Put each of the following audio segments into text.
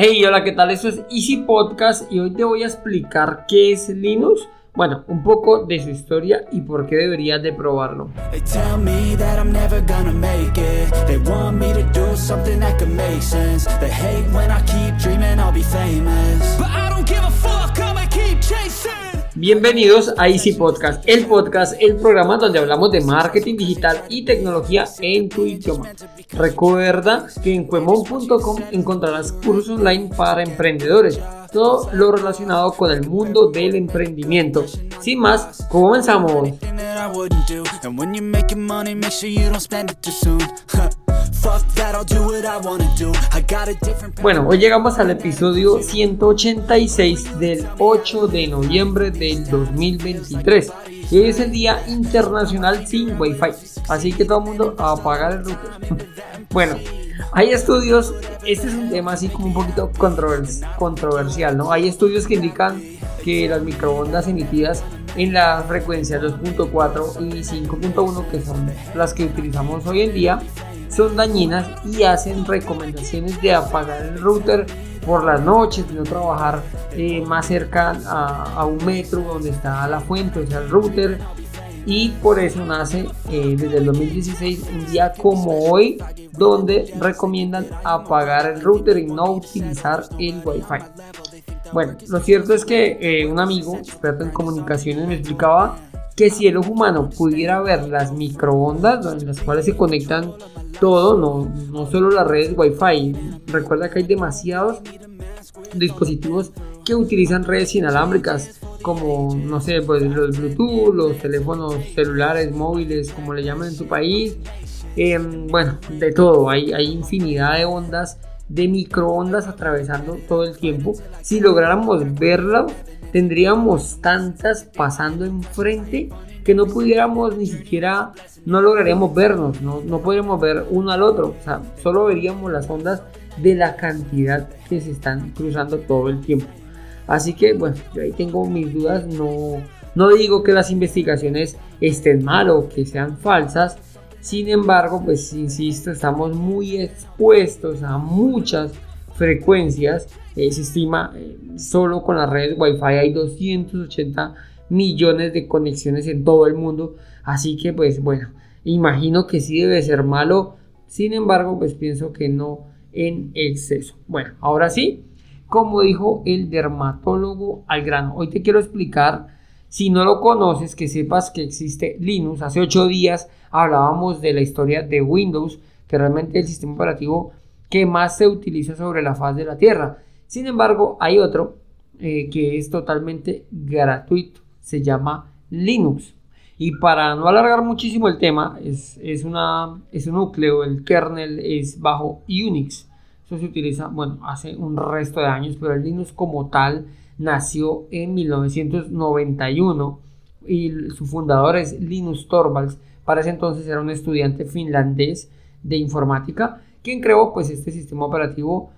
Hey, hola, ¿qué tal? Esto es Easy Podcast y hoy te voy a explicar qué es Linux. Bueno, un poco de su historia y por qué deberías de probarlo. They Bienvenidos a Easy Podcast, el podcast, el programa donde hablamos de marketing digital y tecnología en tu idioma. Recuerda que en cuemon.com encontrarás cursos online para emprendedores, todo lo relacionado con el mundo del emprendimiento. Sin más, comenzamos. Bueno, hoy llegamos al episodio 186 del 8 de noviembre del 2023. Y es el Día Internacional sin Wi-Fi. Así que todo el mundo a apagar el router. bueno, hay estudios, este es un tema así como un poquito controvers- controversial, ¿no? Hay estudios que indican que las microondas emitidas en la frecuencia 2.4 y 5.1, que son las que utilizamos hoy en día, son dañinas y hacen recomendaciones de apagar el router por las noches, de no trabajar eh, más cerca a, a un metro donde está la fuente, o sea, el router. Y por eso nace eh, desde el 2016 un día como hoy, donde recomiendan apagar el router y no utilizar el Wi-Fi. Bueno, lo cierto es que eh, un amigo experto en comunicaciones me explicaba que si el ojo humano pudiera ver las microondas en las cuales se conectan todo, no, no solo las redes Wi-Fi, recuerda que hay demasiados dispositivos que utilizan redes inalámbricas como, no sé, pues los Bluetooth, los teléfonos celulares, móviles, como le llaman en tu país, Em, bueno, de todo, hay, hay infinidad de ondas, de microondas atravesando todo el tiempo. Si lográramos verlas, tendríamos tantas pasando enfrente que no pudiéramos ni siquiera, no lograríamos vernos, no, no podríamos ver uno al otro, o sea, solo veríamos las ondas de la cantidad que se están cruzando todo el tiempo. Así que, bueno, yo ahí tengo mis dudas, no, no digo que las investigaciones estén mal o que sean falsas, sin embargo, pues insisto, estamos muy expuestos a muchas frecuencias. Eh, se estima eh, solo con las redes Wi-Fi hay 280 millones de conexiones en todo el mundo. Así que, pues bueno, imagino que sí debe ser malo. Sin embargo, pues pienso que no en exceso. Bueno, ahora sí, como dijo el dermatólogo al grano, hoy te quiero explicar. Si no lo conoces, que sepas que existe Linux. Hace 8 días hablábamos de la historia de Windows, que realmente el sistema operativo que más se utiliza sobre la faz de la Tierra. Sin embargo, hay otro eh, que es totalmente gratuito, se llama Linux. Y para no alargar muchísimo el tema, es, es, una, es un núcleo, el kernel es bajo Unix. Eso se utiliza, bueno, hace un resto de años, pero el Linux como tal nació en 1991 y su fundador es Linus Torvalds. Para ese entonces era un estudiante finlandés de informática quien creó pues este sistema operativo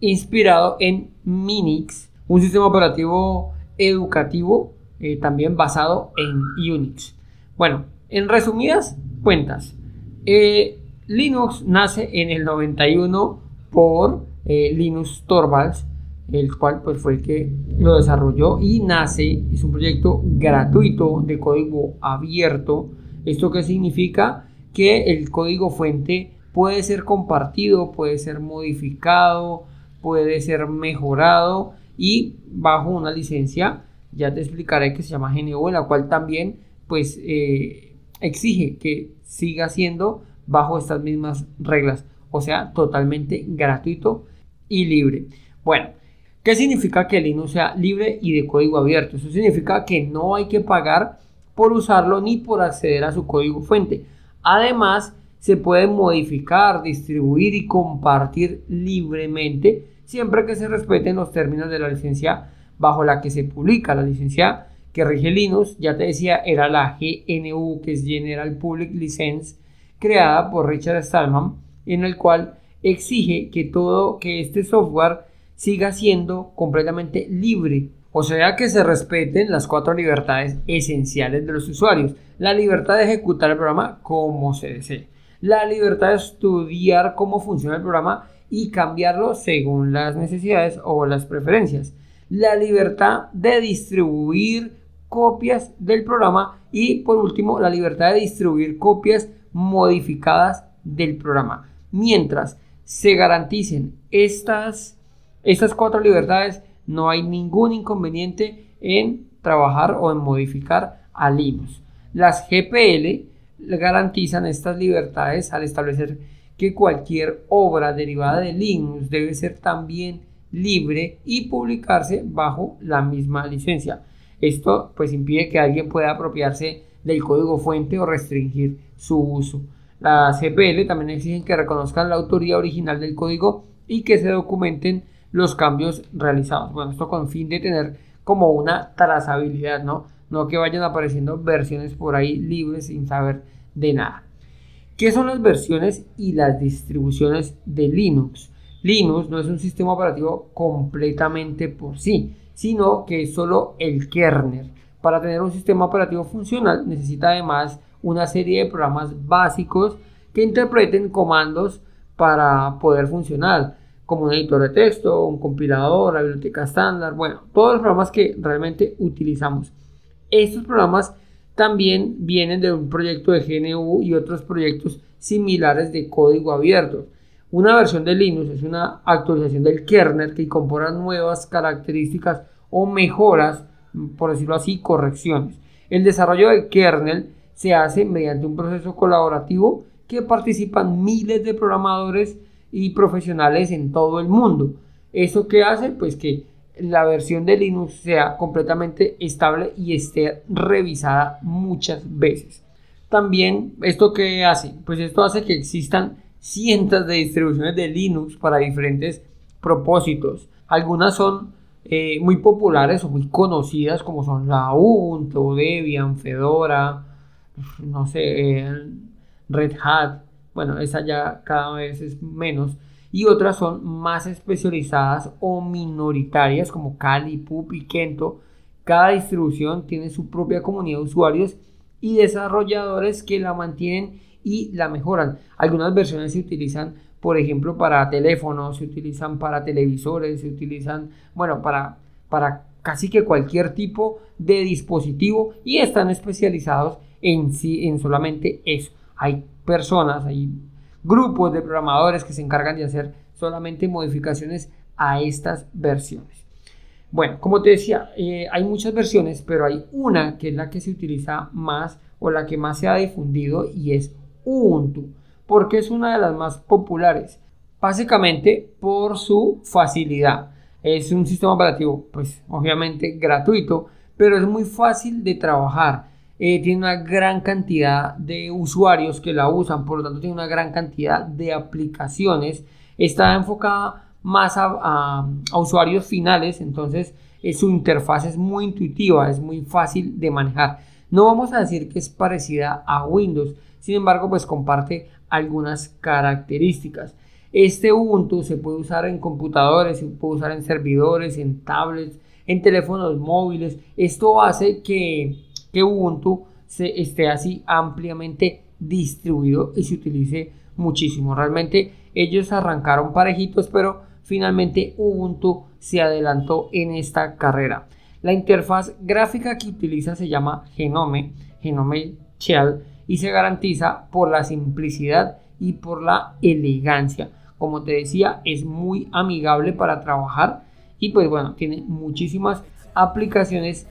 inspirado en Minix, un sistema operativo educativo eh, también basado en Unix. Bueno, en resumidas cuentas, eh, Linux nace en el 91 por eh, Linus Torvalds, el cual pues fue el que lo desarrolló y nace, es un proyecto gratuito de código abierto. ¿Esto qué significa? Que el código fuente puede ser compartido, puede ser modificado, puede ser mejorado y bajo una licencia, ya te explicaré que se llama GNU, la cual también pues eh, exige que siga siendo bajo estas mismas reglas, o sea, totalmente gratuito y libre. Bueno, ¿qué significa que Linux sea libre y de código abierto? Eso significa que no hay que pagar por usarlo ni por acceder a su código fuente. Además, se puede modificar, distribuir y compartir libremente siempre que se respeten los términos de la licencia bajo la que se publica. La licencia que rige Linux, ya te decía, era la GNU, que es General Public License, creada por Richard Stallman, en el cual exige que todo, que este software siga siendo completamente libre. O sea que se respeten las cuatro libertades esenciales de los usuarios. La libertad de ejecutar el programa como se desee. La libertad de estudiar cómo funciona el programa y cambiarlo según las necesidades o las preferencias. La libertad de distribuir copias del programa y por último la libertad de distribuir copias modificadas del programa. Mientras se garanticen estas, estas cuatro libertades, no hay ningún inconveniente en trabajar o en modificar a Linux. Las GPL garantizan estas libertades al establecer que cualquier obra derivada de Linux debe ser también libre y publicarse bajo la misma licencia. Esto pues impide que alguien pueda apropiarse del código fuente o restringir su uso. Las GPL también exigen que reconozcan la autoría original del código y que se documenten los cambios realizados. Bueno, esto con fin de tener como una trazabilidad, ¿no? No que vayan apareciendo versiones por ahí libres sin saber de nada. ¿Qué son las versiones y las distribuciones de Linux? Linux no es un sistema operativo completamente por sí, sino que es solo el kernel. Para tener un sistema operativo funcional necesita además una serie de programas básicos que interpreten comandos para poder funcionar, como un editor de texto, un compilador, la biblioteca estándar, bueno, todos los programas que realmente utilizamos. Estos programas también vienen de un proyecto de GNU y otros proyectos similares de código abierto. Una versión de Linux es una actualización del kernel que incorpora nuevas características o mejoras, por decirlo así, correcciones. El desarrollo del kernel se hace mediante un proceso colaborativo que participan miles de programadores y profesionales en todo el mundo. ¿Eso qué hace? Pues que la versión de Linux sea completamente estable y esté revisada muchas veces. También, ¿esto qué hace? Pues esto hace que existan cientos de distribuciones de Linux para diferentes propósitos. Algunas son eh, muy populares o muy conocidas como son la Ubuntu, Debian, Fedora, no sé, Red Hat. Bueno, esa ya cada vez es menos y otras son más especializadas o minoritarias como Kali, Pup y Kento. Cada distribución tiene su propia comunidad de usuarios y desarrolladores que la mantienen y la mejoran. Algunas versiones se utilizan, por ejemplo, para teléfonos, se utilizan para televisores, se utilizan, bueno, para, para casi que cualquier tipo de dispositivo y están especializados en en solamente eso. Hay personas, hay grupos de programadores que se encargan de hacer solamente modificaciones a estas versiones. Bueno, como te decía, eh, hay muchas versiones, pero hay una que es la que se utiliza más o la que más se ha difundido y es Ubuntu, porque es una de las más populares, básicamente por su facilidad. Es un sistema operativo, pues obviamente gratuito, pero es muy fácil de trabajar. Eh, tiene una gran cantidad de usuarios que la usan, por lo tanto tiene una gran cantidad de aplicaciones. Está enfocada más a, usuarios finales, entonces eh, su interfaz es muy intuitiva, es muy fácil de manejar. No vamos a decir que es parecida a Windows, sin embargo, pues comparte algunas características. Este Ubuntu se puede usar en computadores, se puede usar en servidores, en tablets, en teléfonos móviles. Esto hace que que Ubuntu se esté así ampliamente distribuido y se utilice muchísimo. Realmente ellos arrancaron parejitos, pero finalmente Ubuntu se adelantó en esta carrera. La interfaz gráfica que utiliza se llama Genome, Genome Shell, y se garantiza por la simplicidad y por la elegancia. Como te decía, es muy amigable para trabajar y pues bueno, tiene muchísimas aplicaciones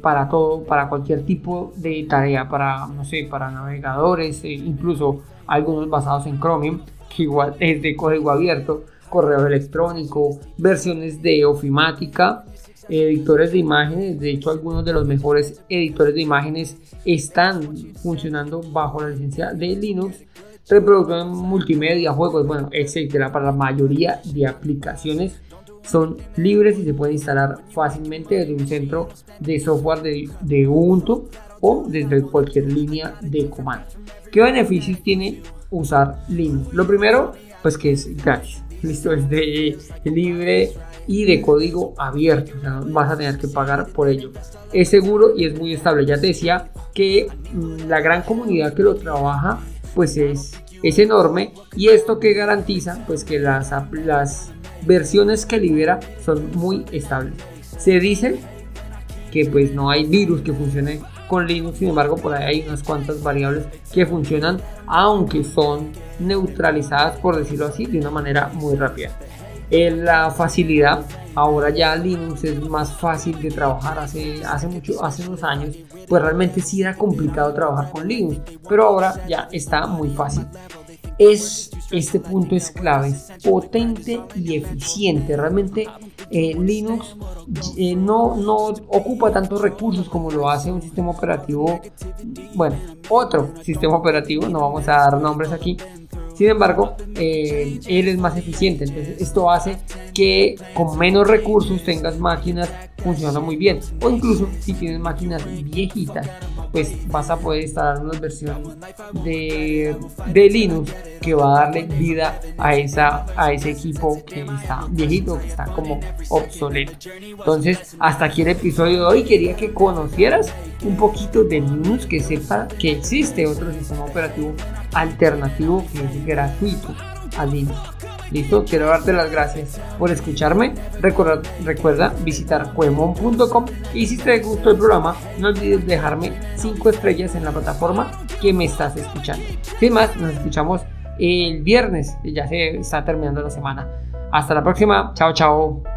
para todo, para cualquier tipo de tarea, para, no sé, para navegadores, eh, incluso algunos basados en Chromium, que igual es de código abierto, correo electrónico, versiones de ofimática, editores de imágenes, de hecho algunos de los mejores editores de imágenes están funcionando bajo la licencia de Linux, reproducción multimedia, juegos, bueno, etcétera, para la mayoría de aplicaciones son libres y se pueden instalar fácilmente desde un centro de software de, Ubuntu o desde cualquier línea de comando. ¿Qué beneficios tiene usar Linux? Lo primero, pues que es gratis. Listo, es de libre y de código abierto. O sea, vas a tener que pagar por ello. Es seguro y es muy estable. Ya te decía que mm, la gran comunidad que lo trabaja, pues es es enorme y esto que garantiza pues que las, las versiones que libera son muy estables. Se dice que pues no hay virus que funcione con Linux, sin embargo por ahí hay unas cuantas variables que funcionan aunque son neutralizadas por decirlo así de una manera muy rápida. En la facilidad, ahora ya Linux es más fácil de trabajar. Hace, hace, mucho, hace unos años, pues realmente sí era complicado trabajar con Linux, pero ahora ya está muy fácil es este punto es clave, potente y eficiente. Realmente eh, Linux eh, no, no ocupa tantos recursos como lo hace un sistema operativo, bueno, otro sistema operativo, no vamos a dar nombres aquí, sin embargo, eh, él es más eficiente. Entonces, esto hace que con menos recursos tengas máquinas funcionando muy bien. O incluso si tienes máquinas viejitas, pues vas a poder instalar una versión de, de Linux que va a darle vida a, esa, a ese equipo que está viejito, que está como obsoleto. Entonces, hasta aquí el episodio de hoy. Quería que conocieras un poquito de Linux, que sepa que existe otro sistema operativo alternativo que es gratuito a Linux. Listo, quiero darte las gracias por escucharme. Recuerda, recuerda visitar cuemon.com y si te gustó el programa, no olvides dejarme 5 estrellas en la plataforma que me estás escuchando. Sin más, nos escuchamos el viernes, ya se está terminando la semana. Hasta la próxima, chao, chao.